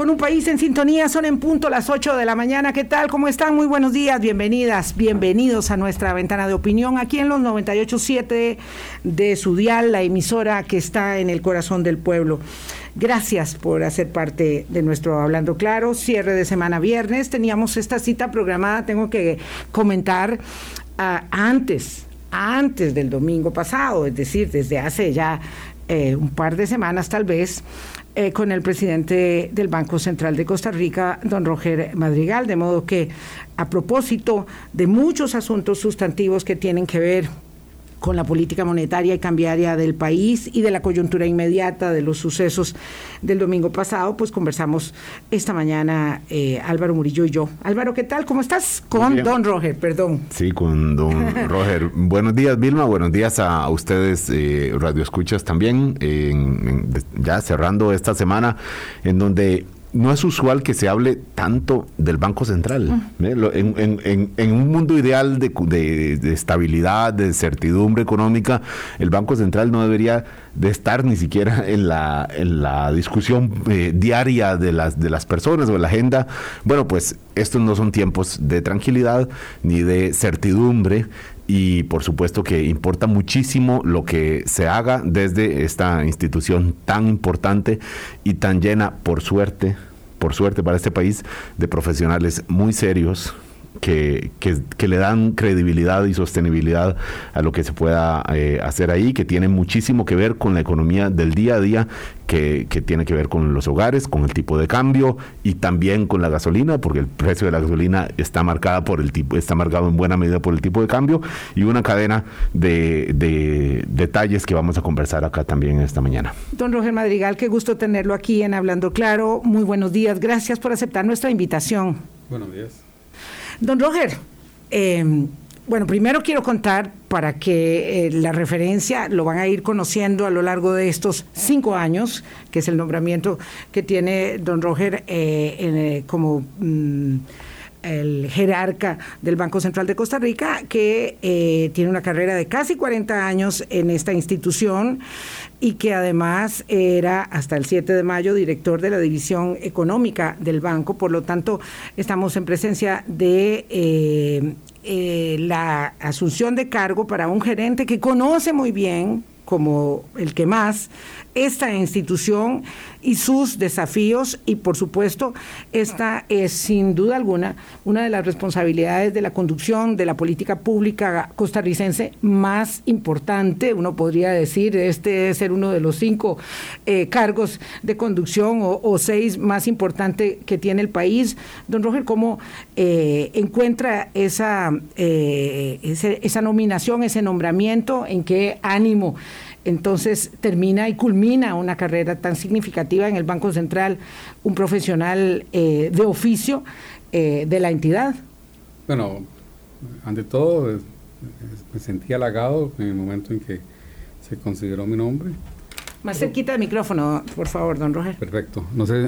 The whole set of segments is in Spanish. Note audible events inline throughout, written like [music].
Con un país en sintonía, son en punto las 8 de la mañana. ¿Qué tal? ¿Cómo están? Muy buenos días, bienvenidas, bienvenidos a nuestra ventana de opinión aquí en los 98.7 de su dial, la emisora que está en el corazón del pueblo. Gracias por hacer parte de nuestro Hablando Claro. Cierre de semana viernes. Teníamos esta cita programada, tengo que comentar, ah, antes, antes del domingo pasado, es decir, desde hace ya eh, un par de semanas tal vez, eh, con el presidente del Banco Central de Costa Rica, don Roger Madrigal, de modo que a propósito de muchos asuntos sustantivos que tienen que ver con la política monetaria y cambiaria del país y de la coyuntura inmediata de los sucesos del domingo pasado, pues conversamos esta mañana eh, Álvaro Murillo y yo. Álvaro, ¿qué tal? ¿Cómo estás? Con don Roger, perdón. Sí, con don [laughs] Roger. buenos días, Vilma. Buenos días a ustedes, eh, Radio Escuchas también. ya cerrando esta semana en donde no es usual que se hable tanto del Banco Central. En, un mundo ideal de, estabilidad, de certidumbre económica, el Banco Central no debería de estar ni siquiera en la, en la discusión eh, diaria de las, de las personas o en la agenda. Bueno, pues estos no son tiempos de tranquilidad ni de certidumbre y por supuesto que importa muchísimo lo que se haga desde esta institución tan importante y tan llena, por suerte, por suerte para este país, de profesionales muy serios, que, que, le dan credibilidad y sostenibilidad a lo que se pueda eh, hacer ahí, que tiene muchísimo que ver con la economía del día a día, que, que, tiene que ver con los hogares, con el tipo de cambio y también con la gasolina, porque el precio de la gasolina está marcada por el tipo, está marcado en buena medida por el tipo de cambio, y una cadena de, de detalles que vamos a conversar acá también esta mañana. Don Roger Madrigal, qué gusto tenerlo aquí en Hablando Claro. Muy buenos días. Gracias por aceptar nuestra invitación. Buenos días. Don Roger, em, bueno, primero quiero contar para que eh, la referencia lo van a ir conociendo a lo largo de estos cinco años, que es el nombramiento que tiene don Roger eh, eh, como... Mm, el jerarca del Banco Central de Costa Rica, que eh, tiene una carrera de casi 40 años en esta institución y que además era hasta el 7 de mayo director de la división económica del banco. Por lo tanto, estamos en presencia de eh, eh, la asunción de cargo para un gerente que conoce muy bien como el que más esta institución y sus desafíos y por supuesto esta es sin duda alguna una de las responsabilidades de la conducción de la política pública costarricense más importante, uno podría decir, este debe ser uno de los cinco eh, cargos de conducción o, seis más importante que tiene el país. Don Roger, ¿cómo eh, encuentra esa, eh, esa nominación, ese nombramiento? ¿En qué ánimo? Entonces termina y culmina una carrera tan significativa en el Banco Central, un profesional eh, de oficio eh, de la entidad. Bueno, ante todo, me sentí halagado en el momento en que se consideró mi nombre. Más cerquita del micrófono, por favor, don Roger. Perfecto. No sé,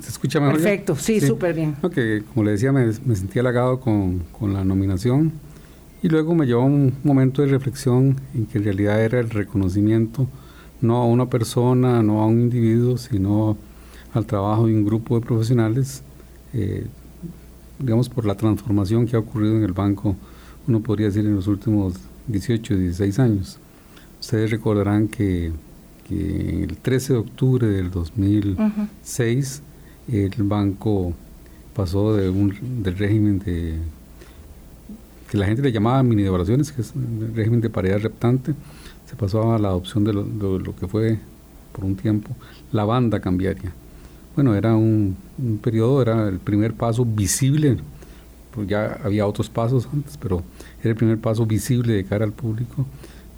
¿se escucha mejor? Perfecto, sí, súper bien. como le decía, me, me sentí halagado con, con la nominación y luego me llevó un momento de reflexión en que en realidad era el reconocimiento no a una persona, no a un individuo, sino al trabajo de un grupo de profesionales, eh, digamos por la transformación que ha ocurrido en el banco, uno podría decir en los últimos 18, 16 años. Ustedes recordarán que, el 13 de octubre del 2006 el banco pasó de un, del régimen de que la gente le llamaba mini devaluaciones, que es el régimen de paridad reptante, se pasó a la adopción de lo, que fue por un tiempo la banda cambiaria. Bueno, era un, periodo, era el primer paso visible, pues ya había otros pasos antes, pero era el primer paso visible de cara al público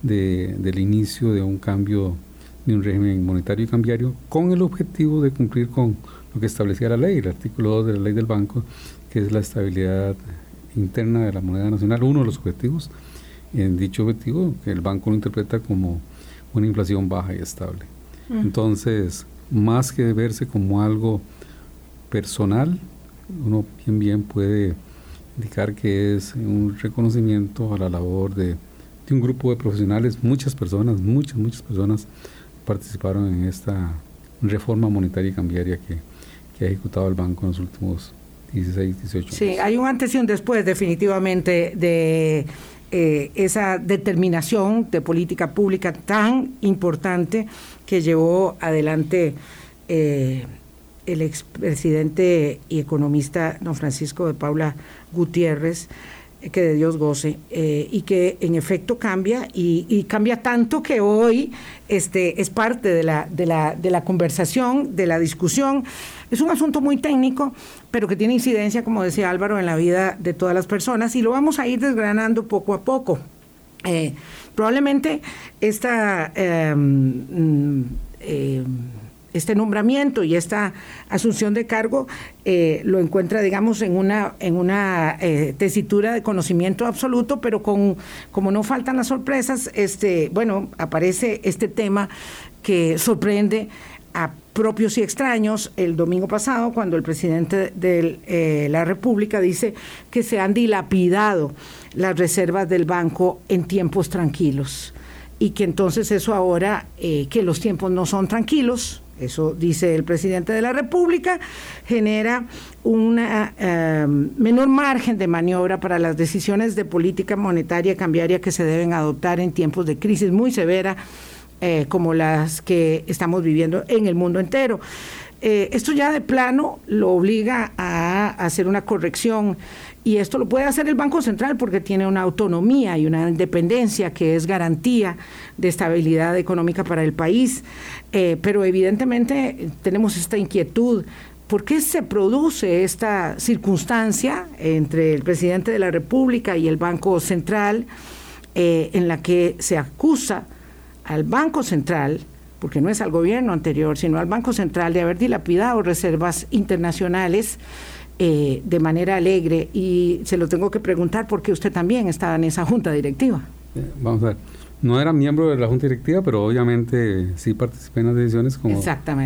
del inicio de un cambio de un régimen monetario y cambiario con el objetivo de cumplir con lo que establecía la ley, el artículo 2 de la ley del banco, que es la estabilidad interna de la moneda nacional, uno de los objetivos, en dicho objetivo, que el banco lo interpreta como una inflación baja y estable. Entonces, más que verse como algo personal, uno bien bien puede indicar que es un reconocimiento a la labor de, de un grupo de profesionales, muchas personas, muchas, muchas personas participaron en esta reforma monetaria y cambiaria que, que ha ejecutado el banco en los últimos 16, 18 años. Sí, hay un antes y un después definitivamente de eh, esa determinación de política pública tan importante que llevó adelante eh, el expresidente y economista don Francisco de Paula Gutiérrez que de Dios goce, eh, y que en efecto cambia, y, cambia tanto que hoy este, es parte de la, de, la, de la conversación, de la discusión. Es un asunto muy técnico, pero que tiene incidencia, como decía Álvaro, en la vida de todas las personas, y lo vamos a ir desgranando poco a poco. Eh, probablemente esta... Em, mm, em, este nombramiento y esta asunción de cargo eh, lo encuentra, digamos, en una, en una eh, tesitura de conocimiento absoluto, pero con, como no faltan las sorpresas, este, bueno, aparece este tema que sorprende a propios y extraños. El domingo pasado cuando el presidente de eh, la República dice que se han dilapidado las reservas del banco en tiempos tranquilos y que entonces eso ahora, que los tiempos no son tranquilos, eso dice el presidente de la República, genera un eh, menor margen de maniobra para las decisiones de política monetaria cambiaria que se deben adoptar en tiempos de crisis muy severa eh, como las que estamos viviendo en el mundo entero. Eh, esto ya de plano lo obliga a hacer una corrección y esto lo puede hacer el Banco Central porque tiene una autonomía y una independencia que es garantía de estabilidad económica para el país. Eh, pero evidentemente tenemos esta inquietud. ¿Por qué se produce esta circunstancia entre el presidente de la República y el Banco Central eh, en la que se acusa al Banco Central, porque no es al gobierno anterior, sino al Banco Central de haber dilapidado reservas internacionales? Eh, de manera alegre y se lo tengo que preguntar porque usted también estaba en esa junta directiva. Vamos a ver, no era miembro de la junta directiva, pero obviamente sí participé en las decisiones como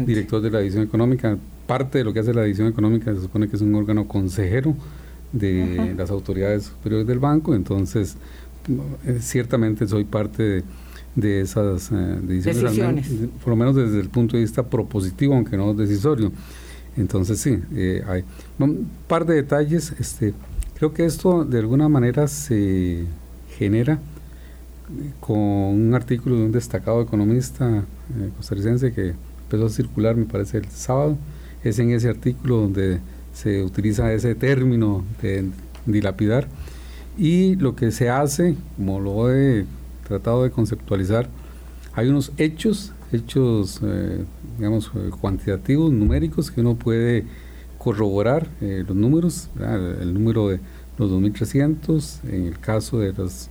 director de la división económica. Parte de lo que hace la división económica se supone que es un órgano consejero de las autoridades superiores del banco, entonces eh, ciertamente soy parte de, esas eh, decisiones, por lo menos desde el punto de vista propositivo, aunque no decisorio. Entonces sí, eh, hay un par de detalles. Este, creo que esto de alguna manera se genera con un artículo de un destacado economista eh, costarricense que empezó a circular, me parece, el sábado. Es en ese artículo donde se utiliza ese término de dilapidar. Y lo que se hace, como lo he tratado de conceptualizar, hay unos hechos hechos, eh, digamos, eh, cuantitativos, numéricos, que uno puede corroborar eh, los números, el, número de los 2.300, en el caso de las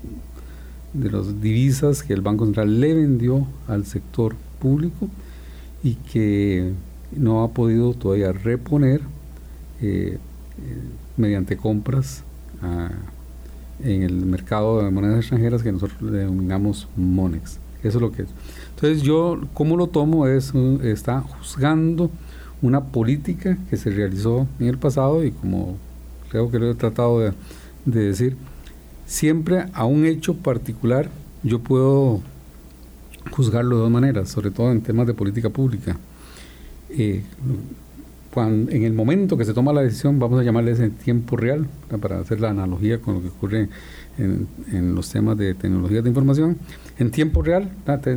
de divisas que el Banco Central le vendió al sector público y que no ha podido todavía reponer mediante compras ah, en el mercado de monedas extranjeras que nosotros denominamos MONEX. Eso es lo que es. Entonces yo, ¿cómo lo tomo? Es, está juzgando una política que se realizó en el pasado y como creo que lo he tratado de, decir, siempre a un hecho particular yo puedo juzgarlo de dos maneras, sobre todo en temas de política pública. Eh, cuando, en el momento que se toma la decisión, vamos a llamarle ese tiempo real, para hacer la analogía con lo que ocurre en, los temas de tecnologías de información, en tiempo real,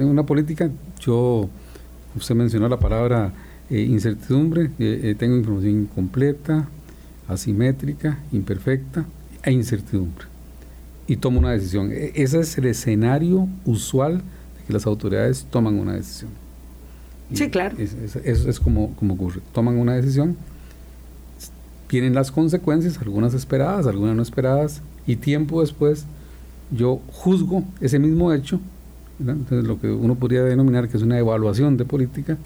una política, yo, usted mencionó la palabra eh, incertidumbre, eh, eh, tengo información incompleta, asimétrica, imperfecta e incertidumbre. Y tomo una decisión. E, ese es el escenario usual de que las autoridades toman una decisión. sí, claro. Eso es, como, como ocurre. Toman una decisión, vienen las consecuencias, algunas esperadas, algunas no esperadas, y tiempo después yo juzgo ese mismo hecho, lo que uno podría denominar que es una evaluación de política,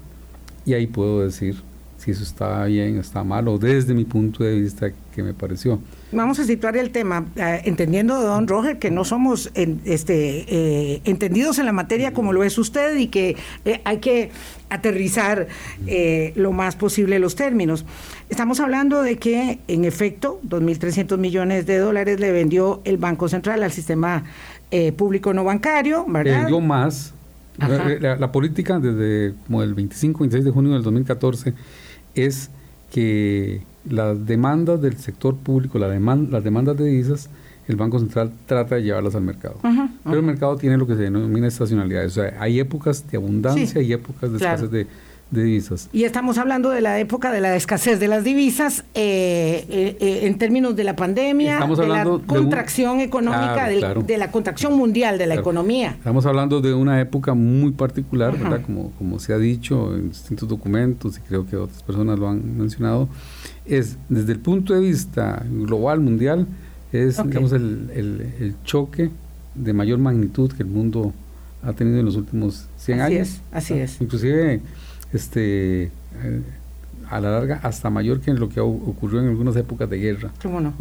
y ahí puedo decir si eso está bien, está mal, o desde mi punto de vista que me pareció. Vamos a situar el tema, eh, entendiendo, don Roger, que no somos este, eh, entendidos en la materia como lo es usted y que eh, hay que aterrizar lo más posible los términos. Estamos hablando de que, en efecto, 2.300 millones de dólares le vendió el Banco Central al sistema público no bancario, ¿verdad? Vendió más. La, la, política desde como el 25-26 de junio del 2014 es que las demandas del sector público, la las demandas de divisas, el Banco Central trata de llevarlas al mercado. Pero el mercado tiene lo que se denomina estacionalidad. O sea, hay épocas de abundancia y épocas de escasez de, de divisas. Y estamos hablando de la época de la escasez de las divisas eh, eh, eh, en términos de la pandemia, de la contracción económica, de, la contracción mundial de la economía. Estamos hablando de una época muy particular, ¿verdad? Como, como se ha dicho en distintos documentos y creo que otras personas lo han mencionado, es desde el punto de vista global, mundial, es digamos el, el, choque de mayor magnitud que el mundo ha tenido en los últimos 100 así años. Es, así es. Inclusive este, eh, a la larga hasta mayor que lo que ocurrió en algunas épocas de guerra. ¿Cómo no?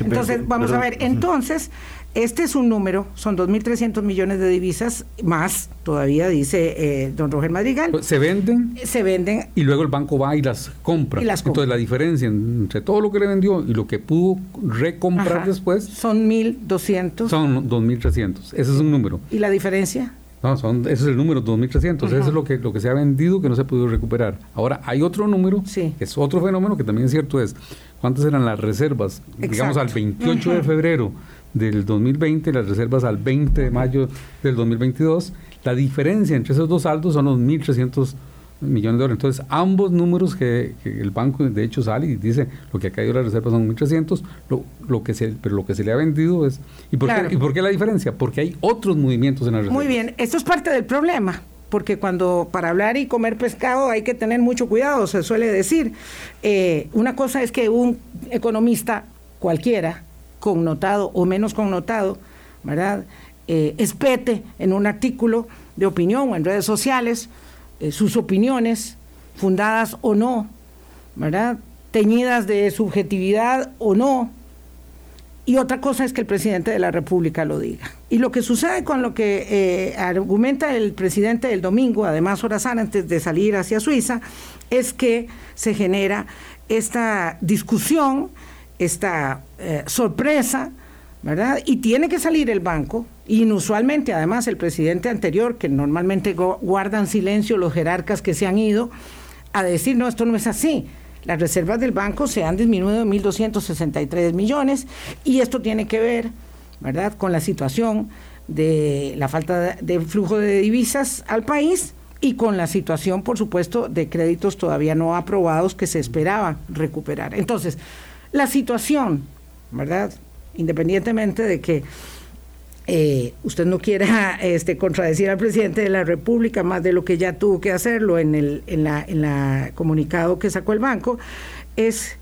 Entonces, vamos a ver, entonces, este es un número, son 2.300 millones de divisas, más todavía, dice eh, don Roger Madrigal. Pues, se venden. Se venden. Y luego el banco va y las compra. Entonces, la diferencia entre todo lo que le vendió y lo que pudo recomprar después. Son 1.200. Son 2.300. Ese es un número. ¿Y la diferencia? No, son, ese es el número 2.300, ese es lo que, lo que se ha vendido que no se ha podido recuperar. Ahora, hay otro número, que es otro fenómeno que también es cierto, es cuántas eran las reservas, digamos al 28 de febrero del 2020, las reservas al 20 de mayo del 2022, la diferencia entre esos dos saldos son los 1.300 millones de dólares. Entonces, ambos números que, el banco de hecho sale y dice lo que ha caído las reservas son 1.300, lo, lo que se, pero lo que se le ha vendido es... ¿y por, qué, ¿Y por qué la diferencia? Porque hay otros movimientos en la reserva. Muy bien, esto es parte del problema. Porque cuando para hablar y comer pescado hay que tener mucho cuidado, se suele decir. Eh, una cosa es que un economista cualquiera, connotado o menos connotado, ¿verdad? Eh, espete en un artículo de opinión o en redes sociales, eh, sus opiniones, fundadas o no, ¿verdad? Teñidas de subjetividad o no. Y otra cosa es que el presidente de la República lo diga. Y lo que sucede con lo que eh, argumenta el presidente el domingo, además horas antes de salir hacia Suiza, es que se genera esta discusión, esta eh, sorpresa, ¿verdad? Y tiene que salir el banco, inusualmente además el presidente anterior, que normalmente guardan silencio los jerarcas que se han ido, a decir, no, esto no es así. Las reservas del banco se han disminuido en 1.263 millones y esto tiene que ver, ¿verdad?, con la situación de la falta de flujo de divisas al país y con la situación, por supuesto, de créditos todavía no aprobados que se esperaba recuperar. Entonces, la situación, ¿verdad? independientemente de que eh, usted no quiera [laughs] este, contradecir al presidente de la República más de lo que ya tuvo que hacerlo en el en la, en la comunicado que sacó el banco, es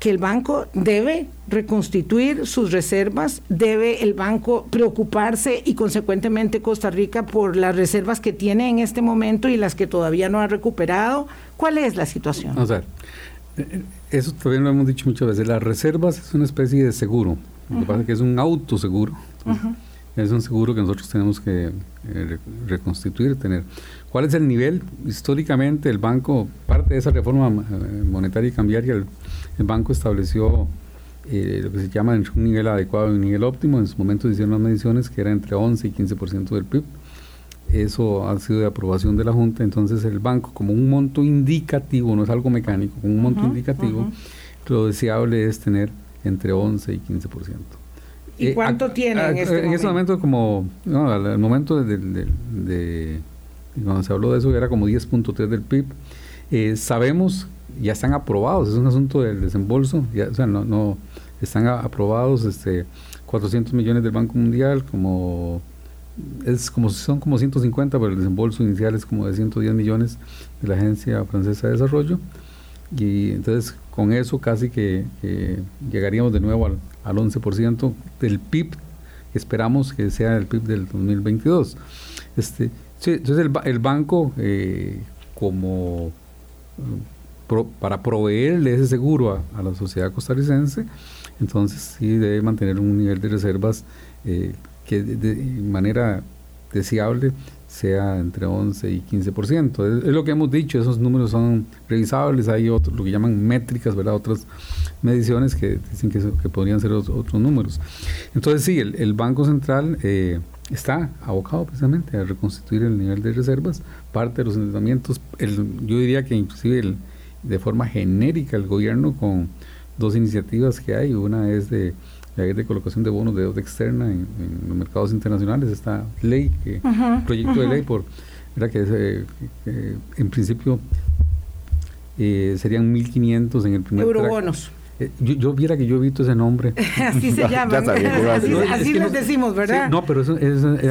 que el banco debe reconstituir sus reservas, debe el banco preocuparse y consecuentemente Costa Rica por las reservas que tiene en este momento y las que todavía no ha recuperado. ¿Cuál es la situación? O sea, eso también lo hemos dicho muchas veces. Las reservas es una especie de seguro. Lo que pasa es que es un autoseguro. Es un seguro que nosotros tenemos que eh, reconstituir, tener. ¿Cuál es el nivel? Históricamente el banco, parte de esa reforma eh, monetaria y cambiaria, el, banco estableció eh, lo que se llama un nivel adecuado y un nivel óptimo. En su momento hicieron las mediciones que era entre 11 y 15% del PIB eso ha sido de aprobación de la Junta, entonces el banco como un monto indicativo, no es algo mecánico, como un monto indicativo, lo deseable es tener entre 11 y 15%. ¿Y eh, cuánto tiene en este En ese momento como, no, al, momento de, cuando se habló de eso era como 10.3 del PIB. Eh, sabemos, ya están aprobados, es un asunto del desembolso, ya, o sea, no, no están aprobados este 400 millones del Banco Mundial, como es como son como 150, pero el desembolso inicial es como de 110 millones de la Agencia Francesa de Desarrollo. Y entonces con eso casi que, llegaríamos de nuevo al, al 11% del PIB esperamos que sea el PIB del 2022. Este, entonces el, el banco eh, como para proveerle ese seguro a, la sociedad costarricense, entonces sí debe mantener un nivel de reservas eh, que de, manera deseable sea entre 11 y 15%. Es, es, lo que hemos dicho, esos números son revisables, hay otros, lo que llaman métricas, ¿verdad? otras mediciones que dicen que, que podrían ser otros, números. Entonces sí, el, Banco Central eh, está abocado precisamente a reconstituir el nivel de reservas, parte de los endeudamientos, yo diría que inclusive el, de forma genérica el gobierno con dos iniciativas que hay, una es de la ley de colocación de bonos de deuda externa en, los mercados internacionales, esta ley, que, proyecto de ley por era que, eh, en principio eh, serían 1.500 en el primer Eurobonos. Eh, yo, viera que yo he visto ese nombre. [laughs] así se [laughs] llama. así, lo decimos, ¿verdad? no, pero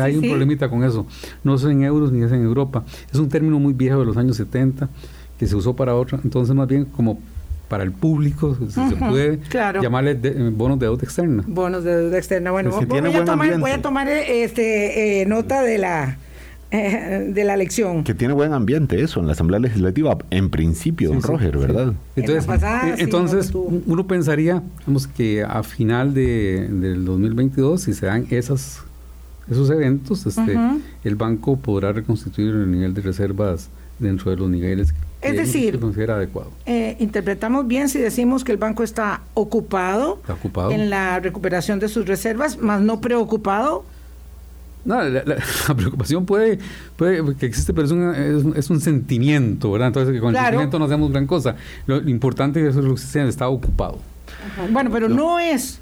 hay un problemita con eso. No es en euros ni es en Europa. Es un término muy viejo de los años 70 que se usó para otro. Entonces, más bien como para el público, si se puede llamarle eh, bonos de deuda externa. Bonos de deuda externa. Bueno, voy, a tomar, voy, a tomar, este, nota de la de la elección. Que tiene buen ambiente eso en la Asamblea Legislativa, en principio, don Roger, ¿verdad? Entonces, eh, entonces uno pensaría vamos, que a final de, del 2022, si se dan esas, esos eventos, este, el banco podrá reconstituir el nivel de reservas dentro de los niveles que es decir, considera adecuado. Eh, interpretamos bien si decimos que el banco está ocupado, está ocupado en la recuperación de sus reservas, más no preocupado no, la, preocupación puede, puede que existe, pero es un, es, un sentimiento, ¿verdad? Entonces, que con el sentimiento no hacemos gran cosa. Lo, importante es que lo que está ocupado. Bueno, pero no. es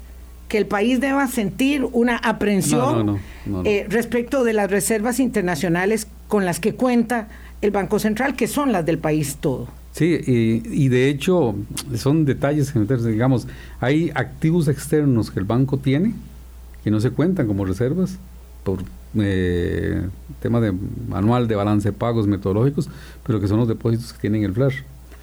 que el país deba sentir una aprensión eh, respecto de las reservas internacionales con las que cuenta el Banco Central, que son las del país todo. Sí, y, y de hecho son detalles que digamos, hay activos externos que el banco tiene que no se cuentan como reservas por eh, tema de manual de balance de pagos metodológicos, pero que son los depósitos que tienen el FLAR.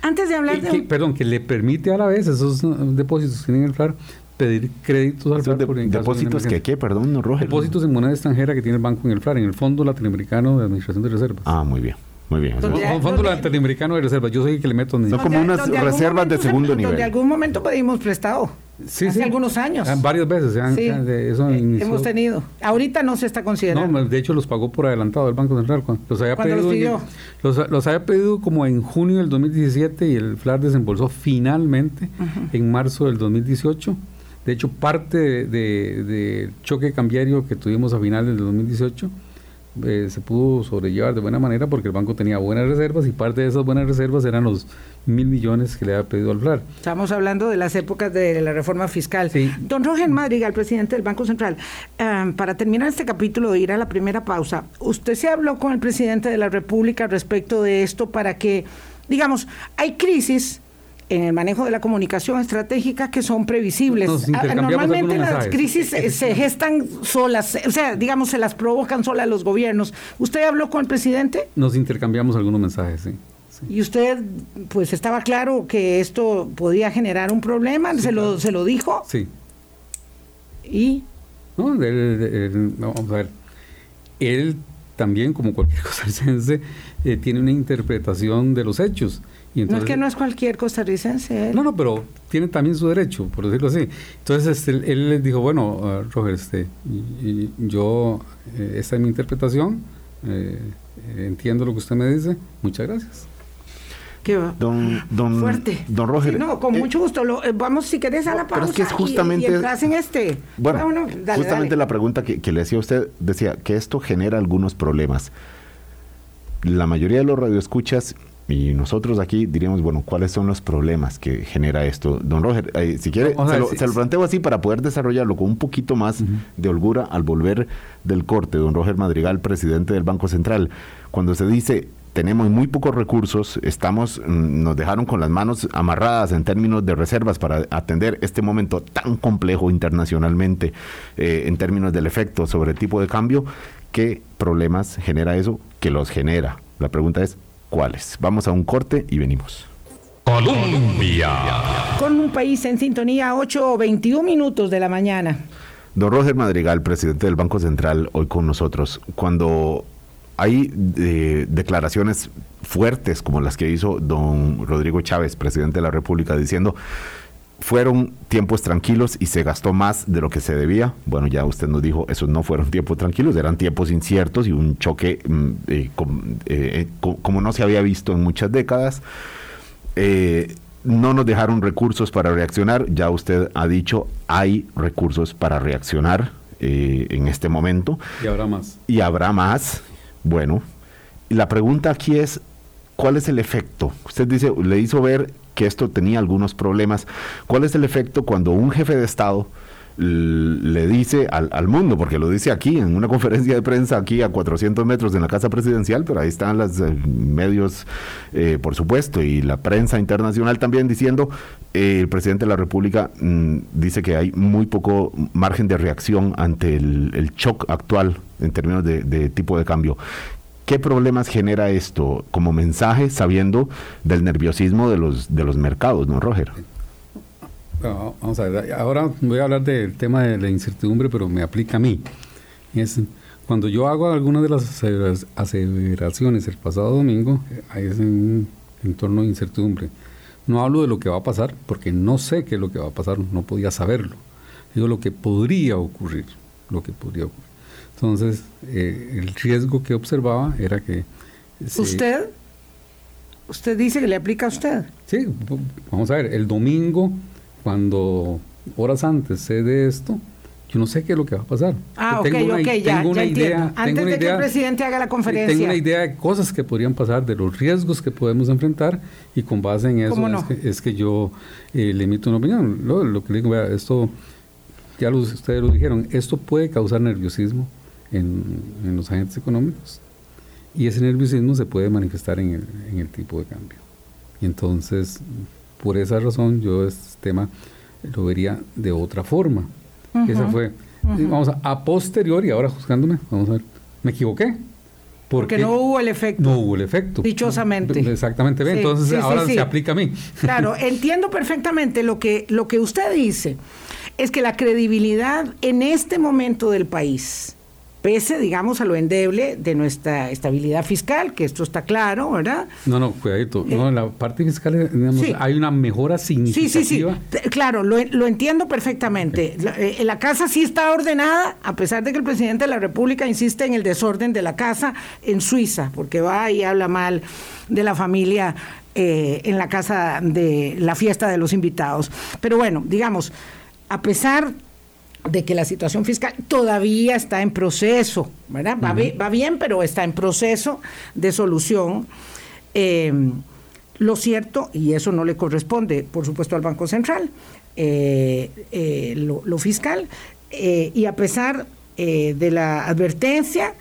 Antes de hablar de... perdón, que le permite a la vez esos uh, depósitos que tienen el FLAR pedir créditos al FLAR. por ¿Depósitos que qué? Perdón, no, Roger. Depósitos en moneda extranjera que tiene el banco en el FLAR, en el Fondo Latinoamericano de Administración de Reservas. Ah, muy bien. Muy bien. Un fondo latinoamericano de reservas. Yo soy el que le meto. Son como unas reservas de segundo nivel. De algún momento pedimos prestado. Sí, hace algunos años. Ah, varias veces. sí. eso eh, hemos tenido. Ahorita no se está considerando. No, de hecho los pagó por adelantado el Banco Central. Los había, pedido, los, los, había pedido como en junio del 2017 y el FLAR desembolsó finalmente en marzo del 2018. De hecho, parte del de, choque cambiario que tuvimos a finales del 2018 eh, se pudo sobrellevar de buena manera porque el banco tenía buenas reservas y parte de esas buenas reservas eran los mil millones que le había pedido al FLAR. Estamos hablando de las épocas de la reforma fiscal. Don Roger Madrigal, presidente del Banco Central, em, para terminar este capítulo de ir a la primera pausa, ¿usted se habló con el presidente de la República respecto de esto para que, digamos, hay crisis en el manejo de la comunicación estratégica que son previsibles. Ah, normalmente las crisis [laughs] se gestan solas, o sea, digamos, se las provocan solas los gobiernos. ¿Usted habló con el presidente? Nos intercambiamos algunos mensajes, sí. Y usted, pues, estaba claro que esto podía generar un problema, ¿se, lo, ¿se lo dijo? Sí. ¿Y? No, vamos a ver. Él también, como cualquier [laughs] costarricense, eh, tiene una interpretación de los hechos no es que no es cualquier costarricense. No, no, pero tiene también su derecho, por decirlo así. Entonces este, él les dijo, bueno, uh, Roger, este, yo, eh, esta es mi interpretación, eh, entiendo lo que usted me dice, muchas gracias. ¿Qué va? Don, don, Fuerte. Don Roger. no, con eh, mucho gusto. vamos, si querés, a la pausa. Pero es que es justamente. Y, en este. Bueno, justamente la pregunta que, que, le hacía a usted decía que esto genera algunos problemas. La mayoría de los radioescuchas y nosotros aquí diríamos, bueno, ¿cuáles son los problemas que genera esto? Don Roger, eh, si quiere, se, lo, planteo así para poder desarrollarlo con un poquito más de holgura al volver del corte. Don Roger Madrigal, presidente del Banco Central, cuando se dice tenemos muy pocos recursos, estamos, mm, nos dejaron con las manos amarradas en términos de reservas para atender este momento tan complejo internacionalmente eh, en términos del efecto sobre el tipo de cambio, ¿qué problemas genera eso? Que los genera. La pregunta es, cuáles. Vamos a un corte y venimos. Colombia. Con un país en sintonía, 8 o 21 minutos de la mañana. Don Roger Madrigal, presidente del Banco Central, hoy con nosotros. Cuando hay eh, declaraciones fuertes como las que hizo don Rodrigo Chávez, presidente de la República, diciendo fueron tiempos tranquilos y se gastó más de lo que se debía. Bueno, ya usted nos dijo, esos no fueron tiempos tranquilos, eran tiempos inciertos y un choque mm, eh, eh, como no se había visto en muchas décadas. no nos dejaron recursos para reaccionar, ya usted ha dicho, hay recursos para reaccionar en este momento. Y habrá más. Y habrá más. Bueno, la pregunta aquí es, ¿cuál es el efecto? Usted dice, le hizo ver que esto tenía algunos problemas. ¿Cuál es el efecto cuando un jefe de Estado le dice al, mundo, porque lo dice aquí en una [laughs] conferencia de prensa aquí a 400 metros en la Casa Presidencial, pero ahí están los eh, medios, eh, por supuesto, y la prensa internacional también diciendo, eh, el presidente de la República mm, dice que hay muy poco margen de reacción ante el, shock actual en términos de, tipo de cambio. ¿Qué problemas genera esto como mensaje sabiendo del nerviosismo de los, de los mercados, no, Roger? Vamos a ver, ahora voy a hablar del tema de la incertidumbre, pero me aplica a mí. Es, cuando yo hago algunas de las aseveraciones el pasado domingo, hay es en, torno a incertidumbre. No hablo de lo que va a pasar, porque no sé qué es lo que va a pasar, no podía saberlo. Digo lo que podría ocurrir, lo que podría ocurrir. Entonces, eh, el riesgo que observaba era que... ¿Usted? ¿Usted dice que le aplica a usted? Sí, vamos a ver, el domingo cuando horas antes sé de esto, yo no sé qué es lo que va a pasar. Ah, ok, ok, ya, tengo una idea, Antes de que el presidente haga la conferencia. Tengo una idea de cosas que podrían pasar, de los riesgos que podemos enfrentar y con base en eso es, que, yo eh, le emito una opinión. Lo, que le digo, vea, esto, ya ustedes lo dijeron, esto puede causar nerviosismo en, los agentes económicos y ese nerviosismo se puede manifestar en el, en el tipo de cambio. Y entonces por esa razón yo este tema lo vería de otra forma. Esa fue, vamos a, a posteriori, ahora juzgándome, vamos a ver, me equivoqué. Porque, no hubo el efecto. No hubo el efecto. Dichosamente. Exactamente. Entonces ahora se aplica a mí. Claro, [laughs] entiendo perfectamente lo que, lo que usted dice. Es que la credibilidad en este momento del país pese, digamos, a lo endeble de nuestra estabilidad fiscal, que esto está claro, ¿verdad? No, no, cuidadito. no, en la parte fiscal, digamos, hay una mejora significativa. Sí, sí, sí. Claro, lo, entiendo perfectamente. La, eh, la, casa sí está ordenada, a pesar de que el presidente de la República insiste en el desorden de la casa en Suiza, porque va y habla mal de la familia eh, en la casa de la fiesta de los invitados. Pero bueno, digamos, a pesar de que la situación fiscal todavía está en proceso, ¿verdad? Va, bien, pero está en proceso de solución. Em, lo cierto, y eso no le corresponde, por supuesto, al Banco Central, eh, eh, lo, fiscal, eh, y a pesar de la advertencia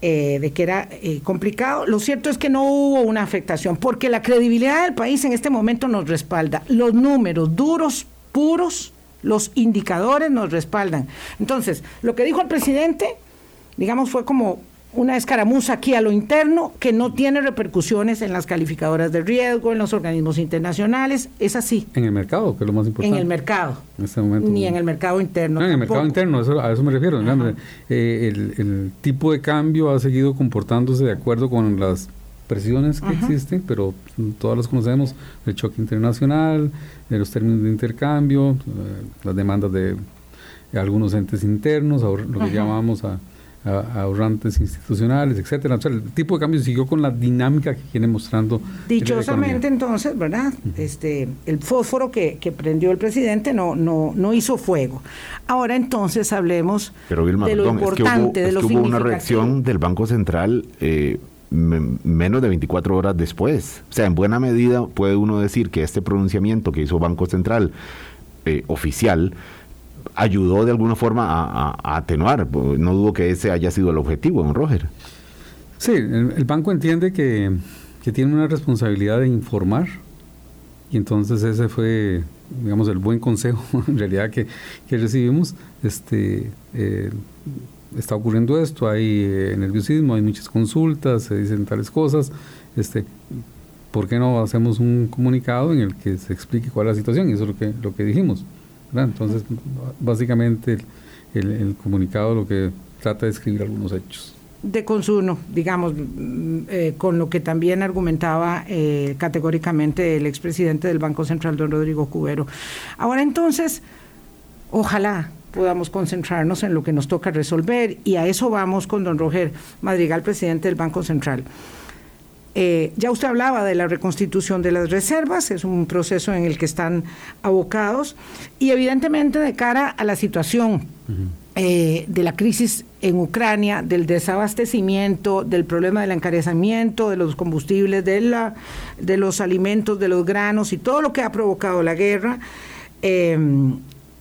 de que era complicado, lo cierto es que no hubo una afectación, porque la credibilidad del país en este momento nos respalda. Los números duros, puros, los indicadores nos respaldan. Entonces, lo que dijo el presidente, digamos, fue como una escaramuza aquí a lo interno que no tiene repercusiones en las calificadoras de riesgo, en los organismos internacionales, es así. En el mercado, que es lo más importante. En el mercado. En este momento. Ni en el mercado interno. No, en el mercado interno, a eso me refiero. Eh, el, el, tipo de cambio ha seguido comportándose de acuerdo con las presiones que existen, pero todas las conocemos, el choque internacional, de los términos de intercambio, eh, las demandas de, algunos entes internos, lo que llamamos a, ahorrantes institucionales, etcétera. el tipo de cambio siguió con la dinámica que viene mostrando. Dichosamente entonces, ¿verdad? Este, el fósforo que, que, prendió el presidente no, no, no hizo fuego. Ahora entonces hablemos de lo importante, de lo es que hubo una reacción del Banco Central eh, menos de 24 horas después. O sea, en buena medida puede uno decir que este pronunciamiento que hizo Banco Central eh, oficial ayudó de alguna forma a, atenuar. No dudo que ese haya sido el objetivo, don Roger. Sí, el, banco entiende que, tiene una responsabilidad de informar y entonces ese fue, digamos, el buen consejo [laughs] en realidad que, recibimos. Este, eh, está ocurriendo esto, hay eh, nerviosismo, hay muchas consultas, se dicen tales cosas, este, ¿por qué no hacemos un comunicado en el que se explique cuál es la situación? Y eso es lo que, lo que dijimos. Entonces, básicamente el, el, comunicado lo que trata de escribir algunos hechos. de consumo, digamos, eh, con lo que también argumentaba eh, categóricamente el expresidente del Banco Central, don Rodrigo Cubero. Ahora entonces, ojalá podamos concentrarnos en lo que nos toca resolver y a eso vamos con don Roger Madrigal, presidente del Banco Central. Eh, ya usted hablaba de la reconstitución de las reservas, es un proceso en el que están abocados y evidentemente de cara a la situación eh, de la crisis en Ucrania, del desabastecimiento, del problema del encarecimiento de los combustibles, de, la, de los alimentos, de los granos y todo lo que ha provocado la guerra eh,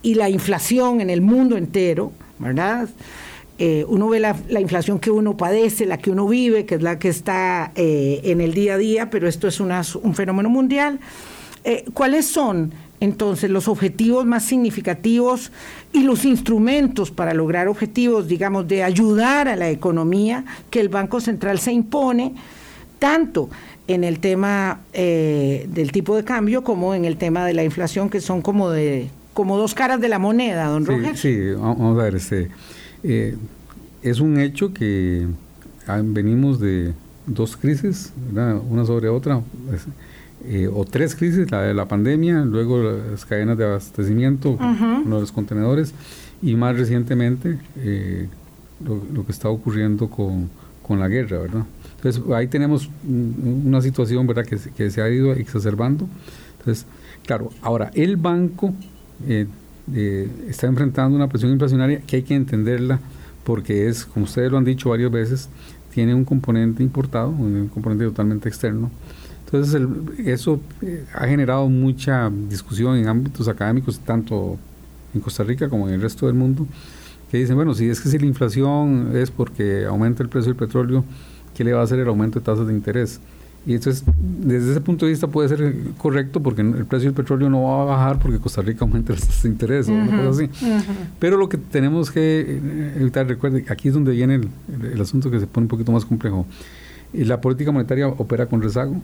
y la inflación en el mundo entero, ¿verdad? Eh, uno ve la, inflación que uno padece, la que uno vive, que es la que está eh, en el día a día, pero esto es un fenómeno mundial. Eh, ¿Cuáles son entonces los objetivos más significativos y los instrumentos para lograr objetivos, digamos, de ayudar a la economía que el Banco Central se impone, tanto en el tema del tipo de cambio como en el tema de la inflación, que son como de como dos caras de la moneda, don Roger? Sí, vamos a ver, este eh, es un hecho que ah, venimos de dos crisis, una sobre otra, pues, eh, o tres crisis, la de la pandemia, luego las cadenas de abastecimiento, los contenedores, y más recientemente eh, lo, que está ocurriendo con, la guerra, ¿verdad? Entonces ahí tenemos una situación, ¿verdad?, que, que se ha ido exacerbando. Entonces, claro, ahora el banco eh, está enfrentando una presión inflacionaria que hay que entenderla porque es, como ustedes lo han dicho varias veces, tiene un componente importado, un componente totalmente externo. Entonces, eso eh, ha generado mucha discusión en ámbitos académicos, tanto en Costa Rica como en el resto del mundo, que dicen, bueno, si es que si la inflación es porque aumenta el precio del petróleo, ¿qué le va a hacer el aumento de tasas de interés? Y entonces, desde ese punto de vista puede ser correcto porque el precio del petróleo no va a bajar porque Costa Rica aumenta [laughs] los intereses o una cosa así. Pero lo que tenemos que eh, evitar, recuerde, aquí es donde viene el, asunto que se pone un poquito más complejo. Eh, la política monetaria opera con rezago.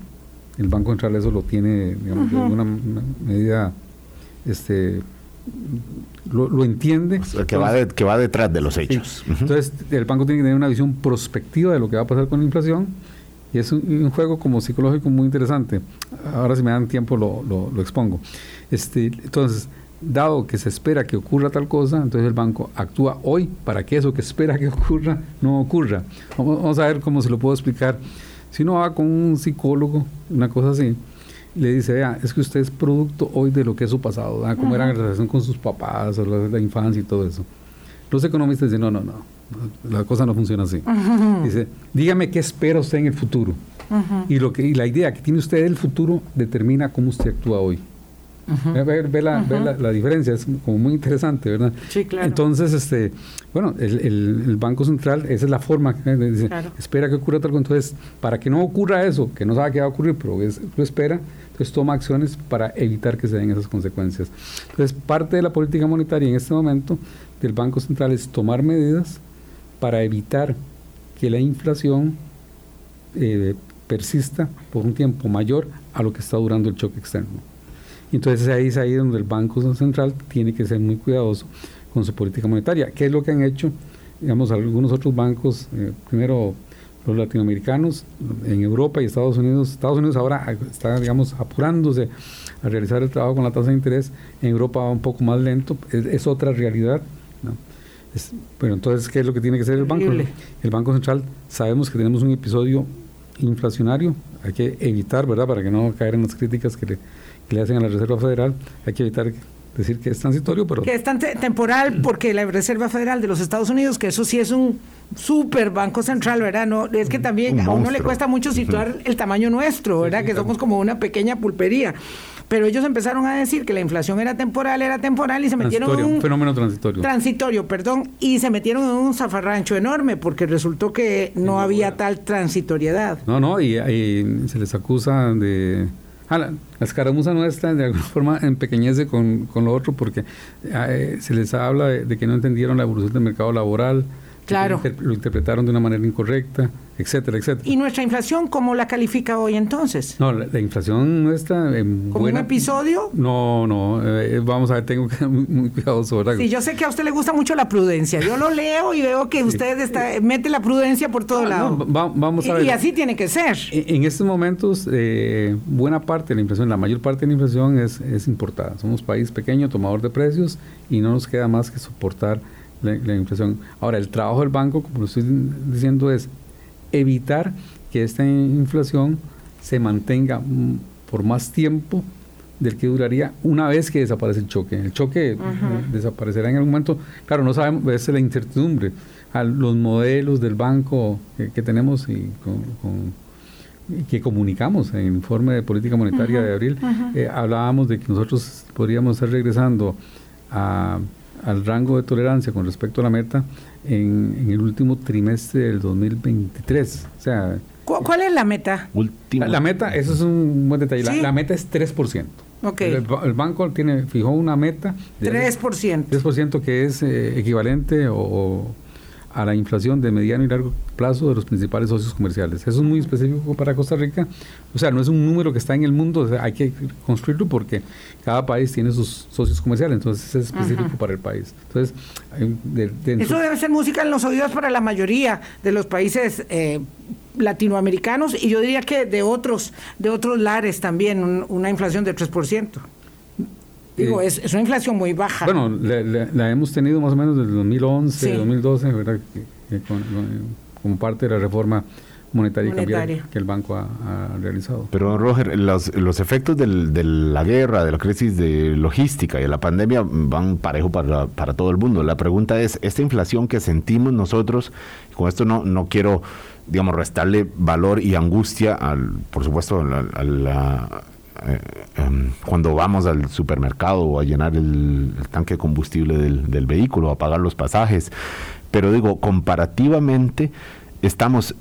El Banco Central eso lo tiene, digamos, de alguna medida este, lo, entiende. que, va que va detrás de los hechos. Entonces, el banco tiene que tener una visión prospectiva de lo que va a pasar con la inflación y es un, juego como psicológico muy interesante. Ahora si me dan tiempo lo, lo, expongo. Este, entonces, dado que se espera que ocurra tal cosa, entonces el banco actúa hoy para que eso que espera que [laughs] ocurra no ocurra. Vamos, a ver cómo se lo puedo explicar. Si uno va con un psicólogo, una cosa así, le dice, vea, es que usted es producto hoy de lo que es su pasado, cómo era la relación con sus papás, o la, la infancia y todo eso. Los economistas dicen, no, no, no, la cosa no funciona así. Dice, dígame qué espera usted en el futuro. y, lo que, y la idea que tiene usted del futuro determina cómo usted actúa hoy. Ve, la, la, diferencia, es como muy interesante, ¿verdad? Sí, claro. Entonces, este, bueno, el, el, Banco Central, esa es la forma, ¿eh? dice, espera que ocurra tal cosa. Entonces, para que no ocurra eso, que no sabe qué va a ocurrir, pero es, lo espera, entonces toma acciones para evitar que se den esas consecuencias. Entonces, parte de la política monetaria en este momento del Banco Central es tomar medidas para evitar que la inflación eh, persista por un tiempo mayor a lo que está durando el choque externo. Entonces ahí es ahí donde el Banco Central tiene que ser muy cuidadoso con su política monetaria. ¿Qué es lo que han hecho, digamos, algunos otros bancos, eh, primero los latinoamericanos en Europa y Estados Unidos? Estados Unidos ahora está, digamos, apurándose a realizar el trabajo con la tasa de interés. En Europa va un poco más lento, es, es otra realidad. ¿no? Bueno, entonces, ¿qué es lo que tiene que hacer el banco? El Banco Central, sabemos que tenemos un episodio inflacionario, hay que evitar, ¿verdad? Para que no caer en las críticas que le, que le hacen a la Reserva Federal, hay que evitar decir que es transitorio, pero... Que es tan temporal porque la Reserva Federal de los Estados Unidos, que eso sí es un super banco central, ¿verdad? No, es que también a uno le cuesta mucho situar el tamaño nuestro, ¿verdad? que somos como una pequeña pulpería. Pero ellos empezaron a decir que la inflación era temporal, era temporal y se metieron en un fenómeno transitorio. Transitorio, perdón, y se metieron en un zafarrancho enorme porque resultó que no había tal transitoriedad. No, no, y, se les acusa de Ah, la, escaramuza nuestra de alguna [laughs] forma empequeñece con, con lo otro porque eh, se les habla de, que no entendieron la evolución del mercado laboral, Claro. lo interpretaron de una manera incorrecta, etcétera, etcétera. ¿Y nuestra inflación cómo la califica hoy entonces? No, la, inflación no está en ¿Como un episodio? No, no, eh, vamos a ver, tengo que ser muy, muy cuidadoso. ¿verdad? Sí, yo sé que a usted le gusta mucho la prudencia. Yo lo leo y veo que usted está, mete la prudencia por todo ah, lado. vamos a ver. Y, así tiene que ser. En, estos momentos, eh, buena parte de la inflación, la mayor parte de la inflación es, es importada. Somos país pequeño, tomador de precios, y no nos queda más que soportar la, inflación. Ahora, el trabajo del banco, como lo estoy diciendo, es evitar que esta inflación se mantenga por más tiempo del que duraría una vez que desaparece el choque. El choque desaparecerá en algún momento. Claro, no sabemos, es la incertidumbre. A los modelos del banco que, tenemos y que comunicamos en el informe de política monetaria de abril, eh, hablábamos de que nosotros podríamos estar regresando a al rango de tolerancia con respecto a la meta en, el último trimestre del 2023. O sea, ¿Cuál es la meta? La, meta, eso es un buen detalle. La, meta es 3%. Okay. El, el, banco tiene fijó una meta de 3%. 3% que es eh, equivalente o a la inflación de mediano y largo plazo de los principales socios comerciales. Eso es muy específico para Costa Rica. O sea, no es un número que está en el mundo, hay que construirlo porque cada país tiene sus socios comerciales, entonces es específico para el país. Entonces, Eso debe ser música en los oídos para la mayoría de los países eh, latinoamericanos y yo diría que de otros, de otros lares también, una inflación de 3%. Digo, es, una inflación muy baja. Bueno, la, hemos tenido más o menos desde 2011, 2012, ¿verdad? como parte de la reforma monetaria, que el banco ha, realizado. Pero, Roger, los, los efectos del, de la guerra, de la crisis de logística y de la pandemia van parejo para, para todo el mundo. La pregunta es, esta inflación que sentimos nosotros, con esto no, no quiero digamos, restarle valor y angustia, al, por supuesto, a la eh, cuando vamos al supermercado o a llenar el, tanque de combustible del, vehículo, a pagar los pasajes. Pero digo, comparativamente estamos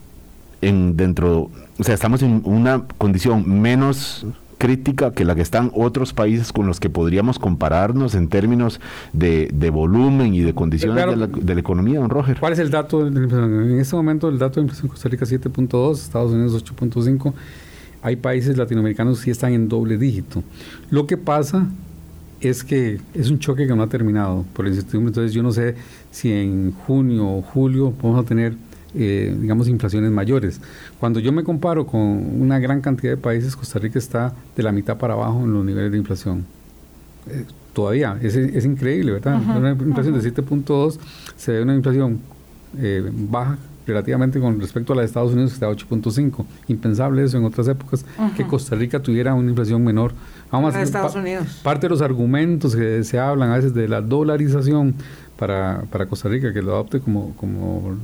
en dentro, o sea, estamos en una condición menos crítica que la que están otros países con los que podríamos compararnos en términos de, volumen y de condiciones de, la, economía, don Roger. ¿Cuál es el dato? En este momento el dato de inflación Costa Rica 7.2, Estados Unidos 8.5 hay países latinoamericanos que sí están en doble dígito. Lo que pasa es que es un choque que no ha terminado por la incertidumbre. Entonces yo no sé si en junio o julio vamos a tener, eh, digamos, inflaciones mayores. Cuando yo me comparo con una gran cantidad de países, Costa Rica está de la mitad para abajo en los niveles de inflación. Eh, todavía, es, es, increíble, ¿verdad? una inflación de 7.2 se ve una inflación eh, baja relativamente con respecto a la de Estados Unidos, que está a 8.5. Impensable eso en otras épocas, que Costa Rica tuviera una inflación menor. Vamos a Estados Unidos. Parte de los argumentos que se hablan a veces de la dolarización para, para Costa Rica, que lo adopte como, como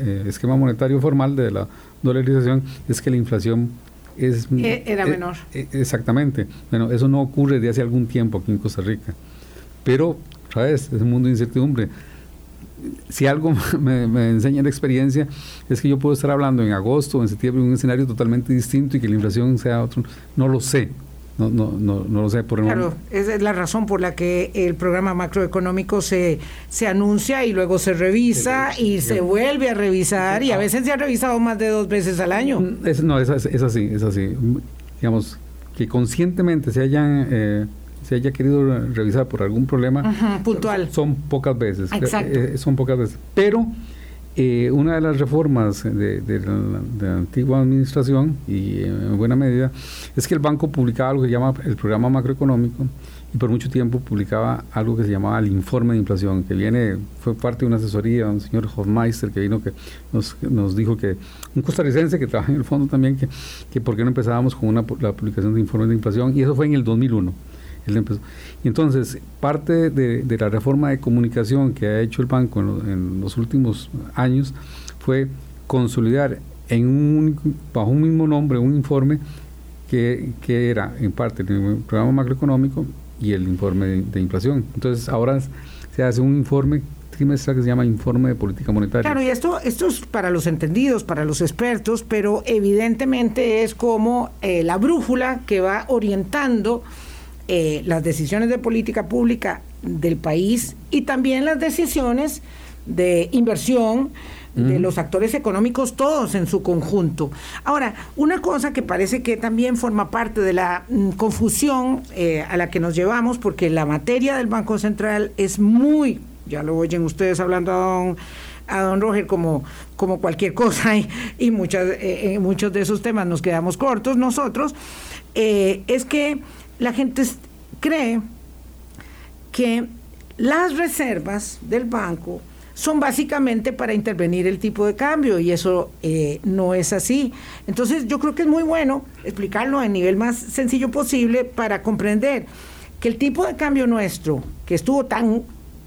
eh, esquema monetario formal de la dolarización, es que la inflación es... E, era eh, menor. Eh, exactamente. Bueno, eso no ocurre desde hace algún tiempo aquí en Costa Rica. Pero, ¿sabes? Es un mundo de incertidumbre si algo [laughs] me, enseña la experiencia es que yo puedo estar hablando en agosto o en septiembre en un escenario totalmente distinto y que la inflación sea otro. No lo sé. No, no, no, no lo sé por el Claro, esa es la razón por la que el programa macroeconómico se, se anuncia y luego se revisa y se vuelve a revisar y a veces se ha revisado más de dos veces al año. Mm, no, es, es, así, es así. Digamos, que conscientemente se hayan eh, se haya querido revisar por algún problema puntual. Son pocas veces. Exacto. Eh, son pocas veces. Pero eh, una de las reformas de, la, antigua administración, y en buena medida, es que el banco publicaba algo que se llama el programa macroeconómico y por mucho tiempo publicaba algo que se llamaba el informe de inflación, que viene, fue parte de una asesoría, un señor Hofmeister que vino que nos, nos dijo que, un costarricense que trabaja en el fondo también, que, que por qué no empezábamos con una, la publicación de informes de inflación, y eso fue en el 2001. Y entonces, parte de, la reforma de comunicación que ha hecho el banco en, los últimos años fue consolidar en un bajo un mismo nombre un informe que, era en parte el programa macroeconómico y el informe de, inflación. Entonces, ahora se hace un informe trimestral que se llama Informe de Política Monetaria. Claro, y esto, esto es para los entendidos, para los expertos, pero evidentemente es como eh, la brújula que va orientando eh, las decisiones de política pública del país y también las decisiones de inversión de los actores económicos todos en su conjunto. Ahora, una cosa que parece que también forma parte de la mm, confusión eh, a la que nos llevamos, porque la materia del Banco Central es muy, ya lo oyen ustedes hablando a don, a don Roger como, como cualquier cosa [laughs] y, y muchas, eh, en muchos de esos temas nos quedamos cortos nosotros, eh, es que la gente cree que las reservas del banco son básicamente para intervenir el tipo de cambio y eso eh, no es así. Entonces yo creo que es muy bueno explicarlo a nivel más sencillo posible para comprender que el tipo de cambio nuestro, que estuvo tan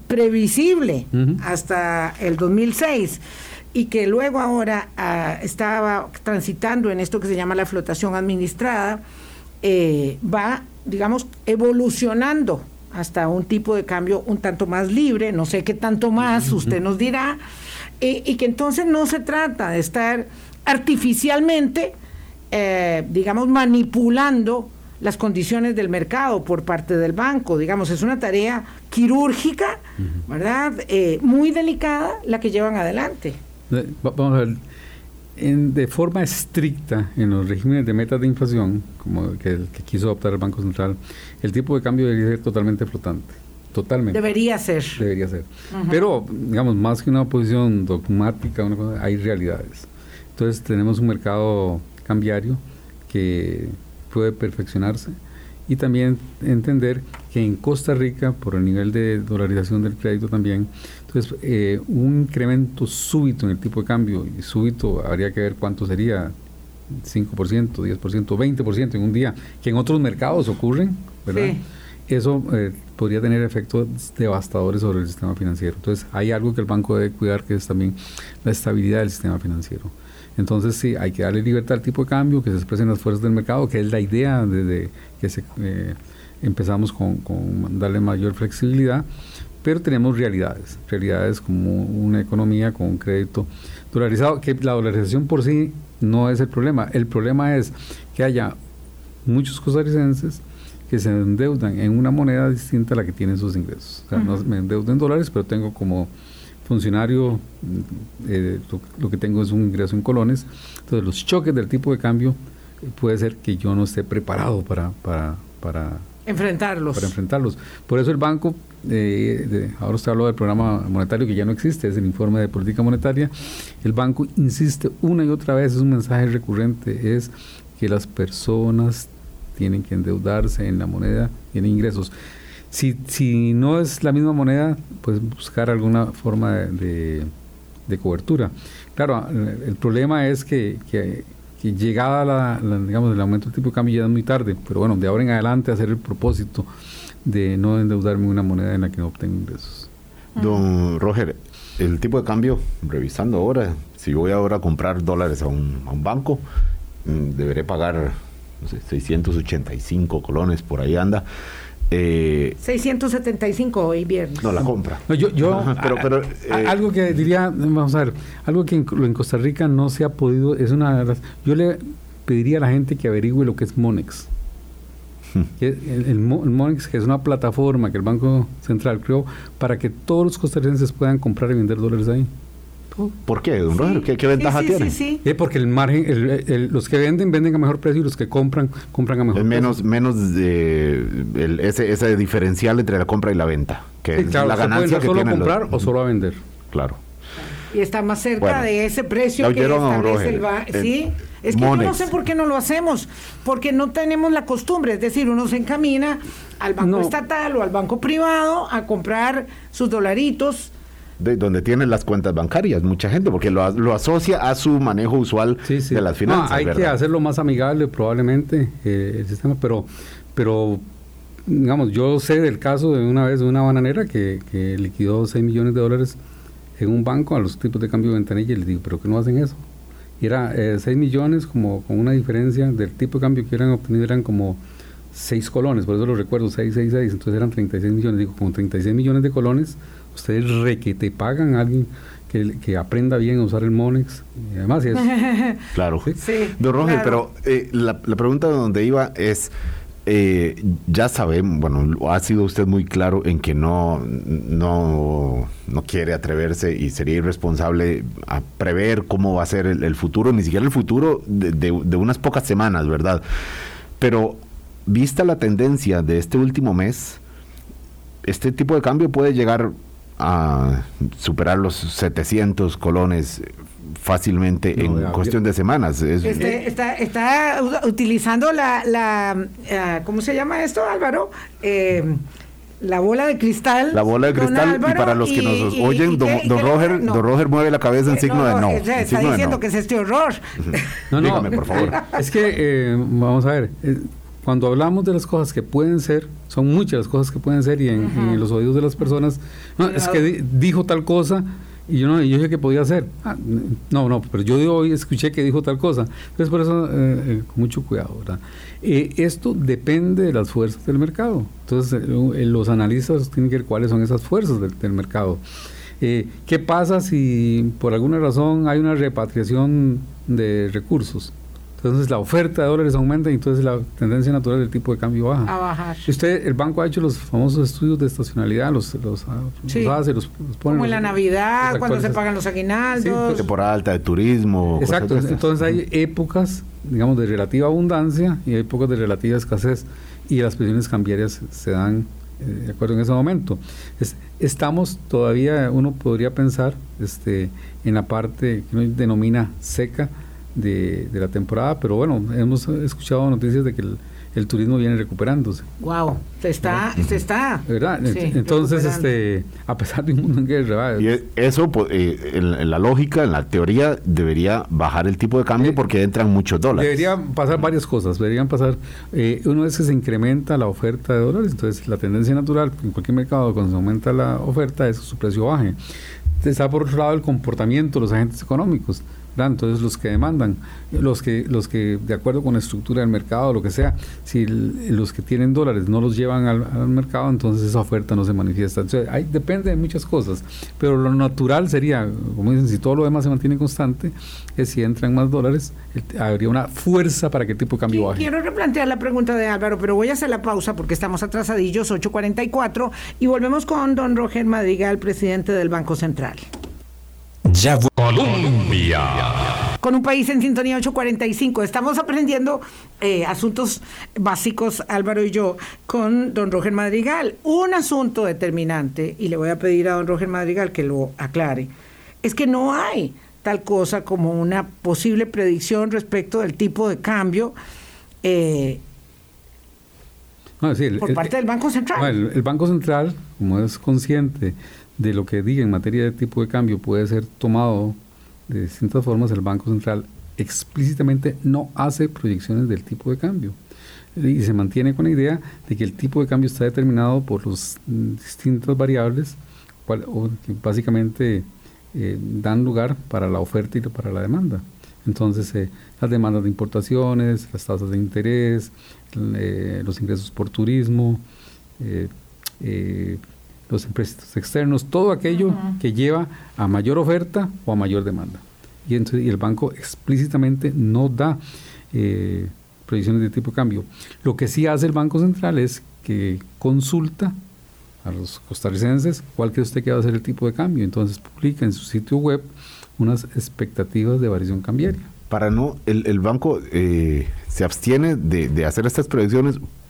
previsible hasta el 2006 y que luego ahora ah, estaba transitando en esto que se llama la flotación administrada, eh, va, digamos, evolucionando hasta un tipo de cambio un tanto más libre, no sé qué tanto más, usted nos dirá, y que entonces no se trata de estar artificialmente, eh, digamos, manipulando las condiciones del mercado por parte del banco, digamos, es una tarea quirúrgica, ¿verdad? Eh, muy delicada la que llevan adelante. Vamos a ver, de forma estricta en los regímenes de metas de inflación, como que, el que quiso adoptar el Banco Central, el tipo de cambio debería ser totalmente flotante. Totalmente. Debería ser. Debería ser. Pero, digamos, más que una posición dogmática, hay realidades. Entonces, tenemos un mercado cambiario que puede perfeccionarse y también entender que en Costa Rica, por el nivel de dolarización del crédito también, entonces eh, un incremento súbito en el tipo de cambio, y súbito habría que ver cuánto sería, 5%, 10%, 20% en un día, que en otros mercados ocurren, ¿verdad? Eso eh, podría tener efectos devastadores sobre el sistema financiero. Entonces hay algo que el banco debe cuidar, que es también la estabilidad del sistema financiero. Entonces sí, hay que darle libertad al tipo de cambio, que se expresen las fuerzas del mercado, que es la idea desde que se, eh, empezamos con, con, darle mayor flexibilidad, pero tenemos realidades, realidades como una economía con un crédito dolarizado, que la dolarización por sí no es el problema, el problema es que haya muchos costarricenses que se endeudan en una moneda distinta a la que tienen sus ingresos. O sea, no me endeudo en dólares, pero tengo como funcionario, eh, lo, que tengo es un ingreso en colones, entonces los choques del tipo de cambio eh, puede ser que yo no esté preparado para, para, para enfrentarlos. Para enfrentarlos. Por eso el banco, eh, ahora usted habló del programa monetario que ya no existe, es el informe de política monetaria, el banco insiste una y otra vez, es un mensaje recurrente, es que las personas tienen que endeudarse en la moneda, tienen ingresos. Si, si no es la misma moneda, pues buscar alguna forma de, cobertura. Claro, el problema es que, que, llegada la, digamos, el aumento del tipo de cambio ya es muy tarde, pero bueno, de ahora en adelante hacer el propósito de no endeudarme en una moneda en la que no obtengo ingresos. Don Roger, el tipo de cambio, revisando ahora, si voy ahora a comprar dólares a un, a un banco, mm, deberé pagar no sé, 685 colones, por ahí anda. 675 eh, hoy viernes. No, la compra. yo, yo pero, pero, eh, algo que diría, vamos a ver, algo que en, Costa Rica no se ha podido, es una de las, yo le pediría a la gente que averigüe lo que es Monex. [laughs] Hmm. El, el, Monex, que es una plataforma que el Banco Central creó para que todos los costarricenses puedan comprar y vender dólares ahí. ¿Por qué, don Roger? ¿Qué, ventaja tiene? Sí, porque el margen, los que venden, venden a mejor precio y los que compran, compran a mejor es menos, precio. Menos de, ese, ese diferencial entre la compra y la venta. Que es la ganancia que solo a comprar o solo a vender. Claro. Y está más cerca de ese precio que establece el, el Sí, es que yo no sé por qué no lo hacemos, porque no tenemos la costumbre, es decir, uno se encamina al banco estatal o al banco privado a comprar sus dolaritos de donde tienen las cuentas bancarias, mucha gente, porque lo, lo asocia a su manejo usual de las finanzas. hay que hacerlo más amigable probablemente eh, el sistema, pero, pero digamos, yo sé del caso de una vez de una bananera que, que liquidó 6 millones de dólares en un banco a los tipos de cambio de ventanilla y les digo, pero que no hacen eso. Y era 6 eh, millones como con una diferencia del tipo de cambio que eran obtenido eran como 6 colones, por eso lo recuerdo, 6, 6, 6, entonces eran 36 millones, digo, con 36 millones de colones ustedes re que te pagan a alguien que, que, aprenda bien a usar el Monex. Y además, es, [laughs] claro. Sí. Don Roger, pero eh, la, la, pregunta de donde iba es. eh, ya sabemos, bueno, ha sido usted muy claro en que no, no, no quiere atreverse y sería irresponsable a prever cómo va a ser el, futuro, ni siquiera el futuro de, de, unas pocas semanas, ¿verdad? Pero vista la tendencia de este último mes, este tipo de cambio puede llegar a superar los 700 colones fácilmente en cuestión de semanas. Este, está, está, utilizando la, la, ah, ¿cómo se llama esto, Álvaro? Eh, la bola de cristal. La bola de cristal, y para los que nos oyen, don, Roger, don Roger mueve la cabeza en signo de no. Está diciendo que es este horror. No, no, Dígame, por favor. Es que, eh, vamos a ver, eh, cuando hablamos de las cosas que pueden ser, son muchas las cosas que pueden ser y en, en los oídos de las personas, no, es que dijo tal cosa, y yo, no, yo dije que podía hacer. Ah, no, no, pero yo hoy escuché que dijo tal cosa. Entonces, por eso, eh, eh, con mucho cuidado, ¿verdad? Eh, esto depende de las fuerzas del mercado. Entonces, los analistas tienen que ver cuáles son esas fuerzas del, del mercado. ¿Qué pasa si por alguna razón hay una repatriación de recursos? Entonces la oferta de dólares aumenta y entonces la tendencia natural del tipo de cambio baja. A bajar. Usted, el banco ha hecho los famosos estudios de estacionalidad, los, los, ah, hace, los, pone. Como en la Navidad, cuando se pagan los aguinaldos. Sí, temporada alta de turismo. Exacto, entonces hay épocas, digamos, de relativa abundancia y épocas de relativa escasez y las presiones cambiarias se dan eh, de acuerdo en ese momento. estamos todavía, uno podría pensar este, en la parte que uno denomina seca, de, la temporada, pero bueno, hemos escuchado noticias de que el, turismo viene recuperándose. Wow, se está, se está. ¿Verdad? Entonces, este, a pesar de un mundo en guerra. Y eso, pues, eh, en, la lógica, en la teoría, debería bajar el tipo de cambio porque entran muchos dólares. Deberían pasar varias cosas. Deberían pasar, eh, uno es que se incrementa la oferta de dólares, entonces la tendencia natural en cualquier mercado cuando se aumenta la oferta es que su precio baje. Está por otro lado el comportamiento de los agentes económicos entonces los que demandan, los que, los que de acuerdo con la estructura del mercado, lo que sea, si los que tienen dólares no los llevan al, mercado, entonces esa oferta no se manifiesta. Entonces, hay, depende de muchas cosas, pero lo natural sería, como dicen, si todo lo demás se mantiene constante, es si entran más dólares, habría una fuerza para que el tipo de cambio baje. Quiero replantear la pregunta de Álvaro, pero voy a hacer la pausa porque estamos atrasadillos, 8.44, y volvemos con don Roger Madrigal, presidente del Banco Central. Ya Colombia. Con un país en sintonía 845. Estamos aprendiendo eh, asuntos básicos, Álvaro y yo, con don Roger Madrigal. Un asunto determinante, y le voy a pedir a don Roger Madrigal que lo aclare, es que no hay tal cosa como una posible predicción respecto del tipo de cambio. Eh, por parte del Banco Central. el Banco Central, como es consciente de lo que diga en materia de tipo de cambio puede ser tomado de distintas formas, el Banco Central explícitamente no hace proyecciones del tipo de cambio y se mantiene con la idea de que el tipo de cambio está determinado por las distintas variables que básicamente eh, dan lugar para la oferta y para la demanda. Entonces, eh, las demandas de importaciones, las tasas de interés, eh, los ingresos por turismo, los empréstitos externos, todo aquello que lleva a mayor oferta o a mayor demanda. Y, entonces, el banco explícitamente no da eh, previsiones de tipo de cambio. Lo que sí hace el Banco Central es que consulta a los costarricenses cuál cree usted que va a ser el tipo de cambio. Entonces publica en su sitio web unas expectativas de variación cambiaria. Para no, el, banco eh, se abstiene de, de hacer estas predicciones Mm,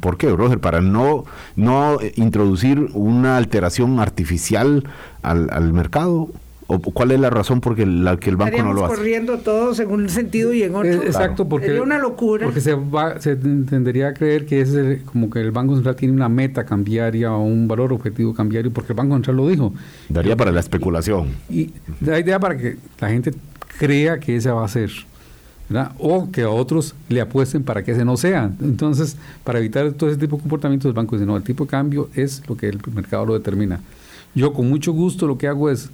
¿Por qué, Roger? Para no, no introducir una alteración artificial al, mercado. ¿O cuál es la razón por la que el banco no lo hace? corriendo todos en un sentido y en otro. exacto, porque Sería una locura. Porque se, va, se tendería a creer que es como que el Banco Central tiene una meta cambiaria o un valor objetivo cambiario, porque el Banco Central lo dijo. Daría para la especulación. Y, y la idea para que la gente crea que esa va a ser o que a otros le apuesten para que ese no sea. Entonces, para evitar todo ese tipo de comportamientos, el banco dice, no, el tipo de cambio es lo que el mercado lo determina. Yo con mucho gusto lo que hago es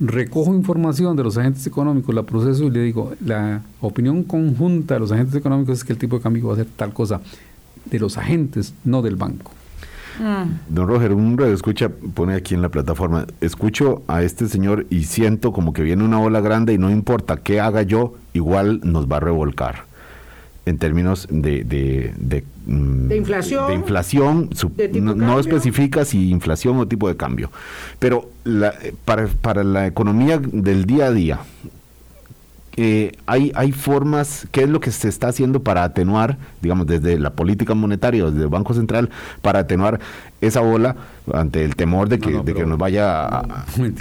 recojo información de los agentes económicos, la proceso y le digo, la opinión conjunta de los agentes económicos es que el tipo de cambio va a ser tal cosa, de los agentes, no del banco. Don Roger, un radio escucha, pone aquí en la plataforma, escucho a este señor y siento como que viene una ola grande y no importa qué haga yo, igual nos va a revolcar. en términos de, de, de, mm, inflación, de inflación no, especifica si inflación o tipo de cambio. Pero para, para la economía del día a día, eh, hay, hay formas, ¿qué es lo que se está haciendo para atenuar, digamos, desde la política monetaria, desde el Banco Central, para atenuar esa ola ante el temor de que, de que nos vaya a... un,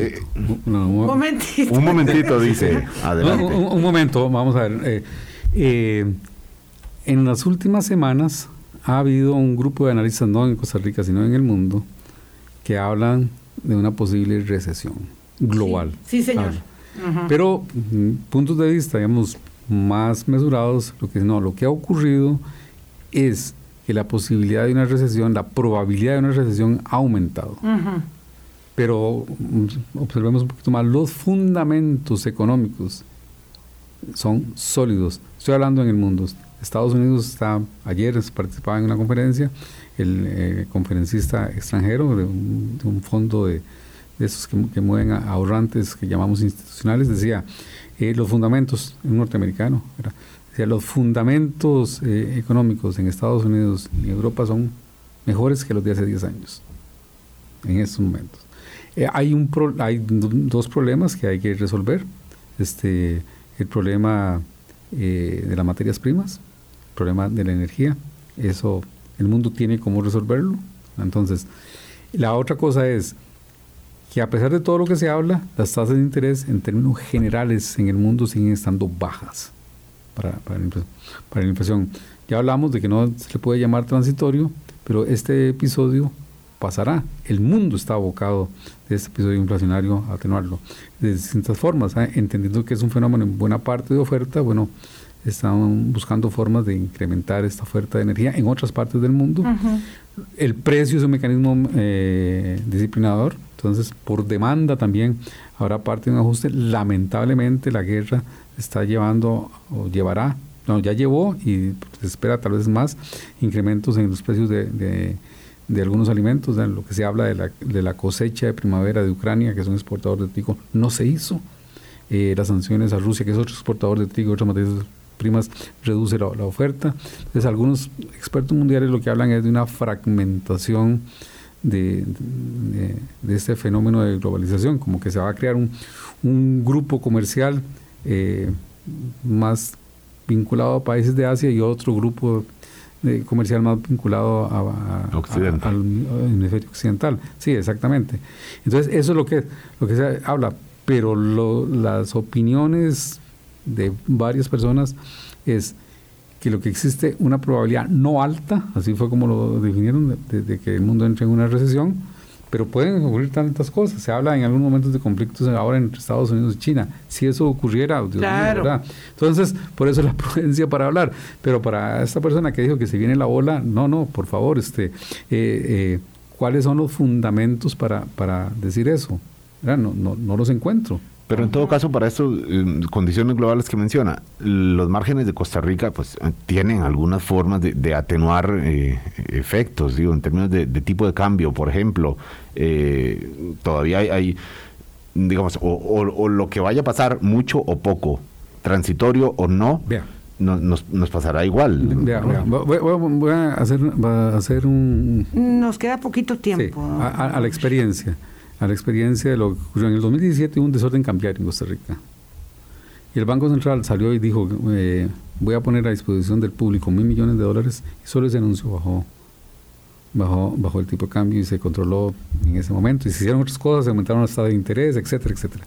momentito. un momentito. dice. [laughs] Adelante. Un, momento, vamos a ver. Eh, eh, en las últimas semanas ha habido un grupo de analistas, no en Costa Rica, sino en el mundo, que hablan de una posible recesión global. Sí, señor. Pero puntos de vista, digamos, más mesurados, lo que no, lo que ha ocurrido es que la posibilidad de una recesión, la probabilidad de una recesión ha aumentado. Pero mm, observemos un poquito más, los fundamentos económicos son sólidos. Estoy hablando en el mundo. Estados Unidos está, ayer participaba en una conferencia, el eh, conferencista extranjero de un fondo de, de esos que, mueven a ahorrantes que llamamos institucionales, decía, eh, los fundamentos, en un norteamericano, decía, los fundamentos eh, económicos en Estados Unidos y Europa son mejores que los de hace 10 años, en estos momentos. Eh, hay un hay dos problemas que hay que resolver. Este, el problema de las materias primas, el problema de la energía, eso el mundo tiene cómo resolverlo. Entonces, la otra cosa es que a pesar de todo lo que se habla, las tasas de interés en términos generales en el mundo siguen estando bajas para, para, la, inflación. Ya hablamos de que no se le puede llamar transitorio, pero este episodio pasará. El mundo está abocado de este episodio inflacionario a atenuarlo de distintas formas, ¿eh? entendiendo que es un fenómeno en buena parte de oferta, bueno, están buscando formas de incrementar esta oferta de energía en otras partes del mundo. El precio es un mecanismo eh, disciplinador, entonces, por demanda también habrá parte de un ajuste. Lamentablemente, la guerra está llevando o llevará, no, ya llevó y se espera tal vez más incrementos en los precios de, de, algunos alimentos. De lo que se habla de la, de la, cosecha de primavera de Ucrania, que es un exportador de trigo, no se hizo. Eh, las sanciones a Rusia, que es otro exportador de trigo, otras materias primas, reduce la, la oferta. Entonces, algunos expertos mundiales lo que hablan es de una fragmentación de, de, este fenómeno de globalización, como que se va a crear un, un grupo comercial eh, más vinculado a países de Asia y otro grupo comercial más vinculado a, al hemisferio occidental. Sí, exactamente. Entonces, eso es lo que, lo que se habla, pero las opiniones de varias personas es que lo que existe una probabilidad no alta, así fue como lo definieron, de, que el mundo entre en una recesión, pero pueden ocurrir tantas cosas. Se habla en algunos momentos de conflictos ahora entre Estados Unidos y China. Si eso ocurriera, Dios ¿verdad? Entonces, por eso la [laughs] prudencia para hablar. Pero para esta persona que dijo que se viene la ola, no, no, por favor, este, eh, eh, ¿cuáles son los fundamentos para, para decir eso? No, no, no los encuentro. Pero en todo caso, para estas condiciones globales que menciona, los márgenes de Costa Rica pues tienen algunas formas de, atenuar eh, efectos, digo, en términos de, tipo de cambio, por ejemplo, eh, todavía hay, digamos, o, lo que vaya a pasar mucho o poco, transitorio o no, nos, nos, pasará igual. Voy, a hacer, a hacer un... Nos queda poquito tiempo. a la experiencia a la experiencia de lo que ocurrió en el 2017 hubo un desorden cambiario en Costa Rica. Y el Banco Central salió y dijo, eh, voy a poner a disposición del público mil millones de dólares y solo ese anuncio bajó, bajó, bajó el tipo de cambio y se controló en ese momento. Y se hicieron otras cosas, se aumentaron las tasas de interés, etcétera, etcétera.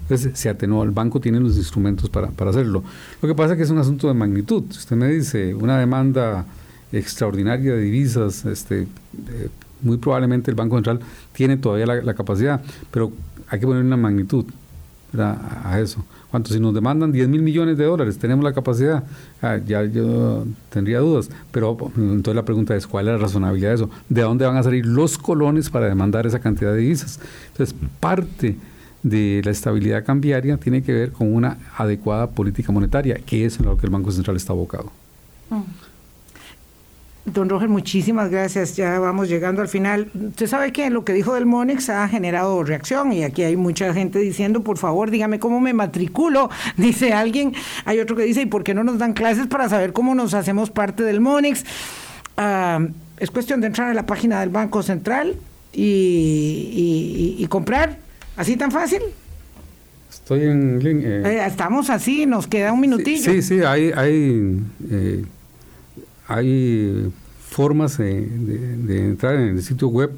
Entonces se atenuó, el banco tiene los instrumentos para, para hacerlo. Lo que pasa es que es un asunto de magnitud. Usted me dice una demanda extraordinaria de divisas, este, eh, muy probablemente el Banco Central tiene todavía la, capacidad, pero hay que poner una magnitud a eso. ¿Cuánto? Si nos demandan 10 mil millones de dólares, tenemos la capacidad, ah, ya yo tendría dudas, pero entonces la pregunta es, ¿cuál es la razonabilidad de eso? ¿De dónde van a salir los colones para demandar esa cantidad de divisas? Entonces, parte de la estabilidad cambiaria tiene que ver con una adecuada política monetaria, que es en lo que el Banco Central está abocado. Mm. Don Roger, muchísimas gracias. Ya vamos llegando al final. Usted sabe que lo que dijo del Monex ha generado reacción y aquí hay mucha gente diciendo, por favor, dígame cómo me matriculo, [laughs] dice alguien. Hay otro que dice, ¿y por qué no nos dan clases para saber cómo nos hacemos parte del Monex? Ah, es cuestión de entrar a la página del Banco Central y, y comprar. ¿Así tan fácil? Estoy en línea. Eh, estamos así, nos queda un minutillo. Sí, sí, hay, hay, eh, hay formas de, entrar en el sitio web.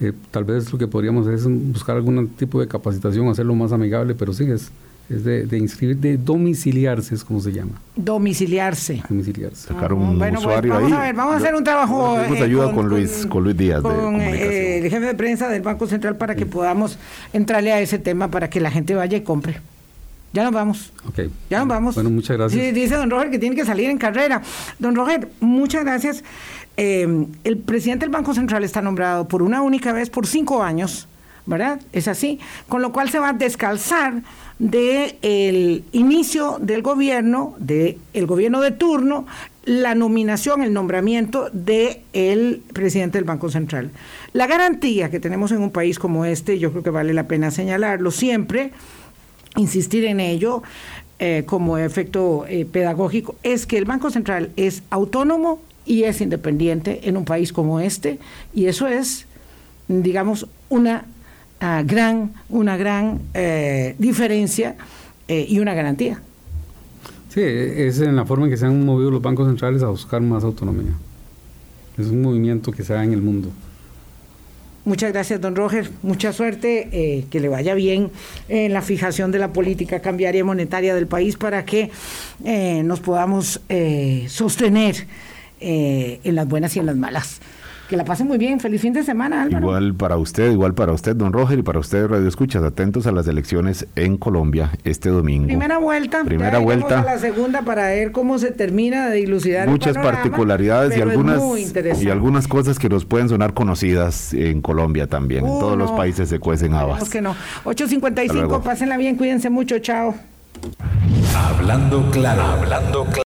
Eh, tal vez lo que podríamos hacer es buscar algún tipo de capacitación, hacerlo más amigable, pero sí, es, es de, inscribir, de domiciliarse, es como se llama. Domiciliarse. Domiciliarse. Sacar un bueno, usuario vamos A ver, vamos a hacer un trabajo. Tenemos ayuda con, Luis, con Luis Díaz. Con el jefe de prensa del Banco Central para que podamos entrarle a ese tema para que la gente vaya y compre. Ya nos vamos. Ya nos vamos. Bueno, muchas gracias. Dice don Roger que tiene que salir en carrera. Don Roger, muchas gracias. Eh, el presidente del Banco Central está nombrado por una única vez por cinco años, ¿verdad? Es así. Con lo cual se va a descalzar del inicio del gobierno, del gobierno de turno, la nominación, el nombramiento del el presidente del Banco Central. La garantía que tenemos en un país como este, yo creo que vale la pena señalarlo siempre, insistir en ello eh, como efecto eh, pedagógico, es que el Banco Central es autónomo y es independiente en un país como este, y eso es, digamos, una ah, gran, una gran eh, diferencia y una garantía. Sí, es en la forma en que se han movido los bancos centrales a buscar más autonomía. Es un movimiento que se da en el mundo. Muchas gracias, don Roger. Mucha suerte, eh, que le vaya bien en la fijación de la política cambiaria monetaria del país para que eh, nos podamos eh, sostener en las buenas y en las malas. Que la pasen muy bien. Feliz fin de semana, Álvaro. Igual para usted, igual para usted, don Roger, y para usted, Radio Escuchas. Atentos a las elecciones en Colombia este domingo. Primera vuelta. Primera vuelta. A la segunda para ver cómo se termina de dilucidar. Muchas particularidades y algunas, y algunas cosas que nos pueden sonar conocidas en Colombia también. en todos los países se cuecen habas. que no. 8.55, pásenla bien, cuídense mucho. Chao. Hablando claro, hablando claro.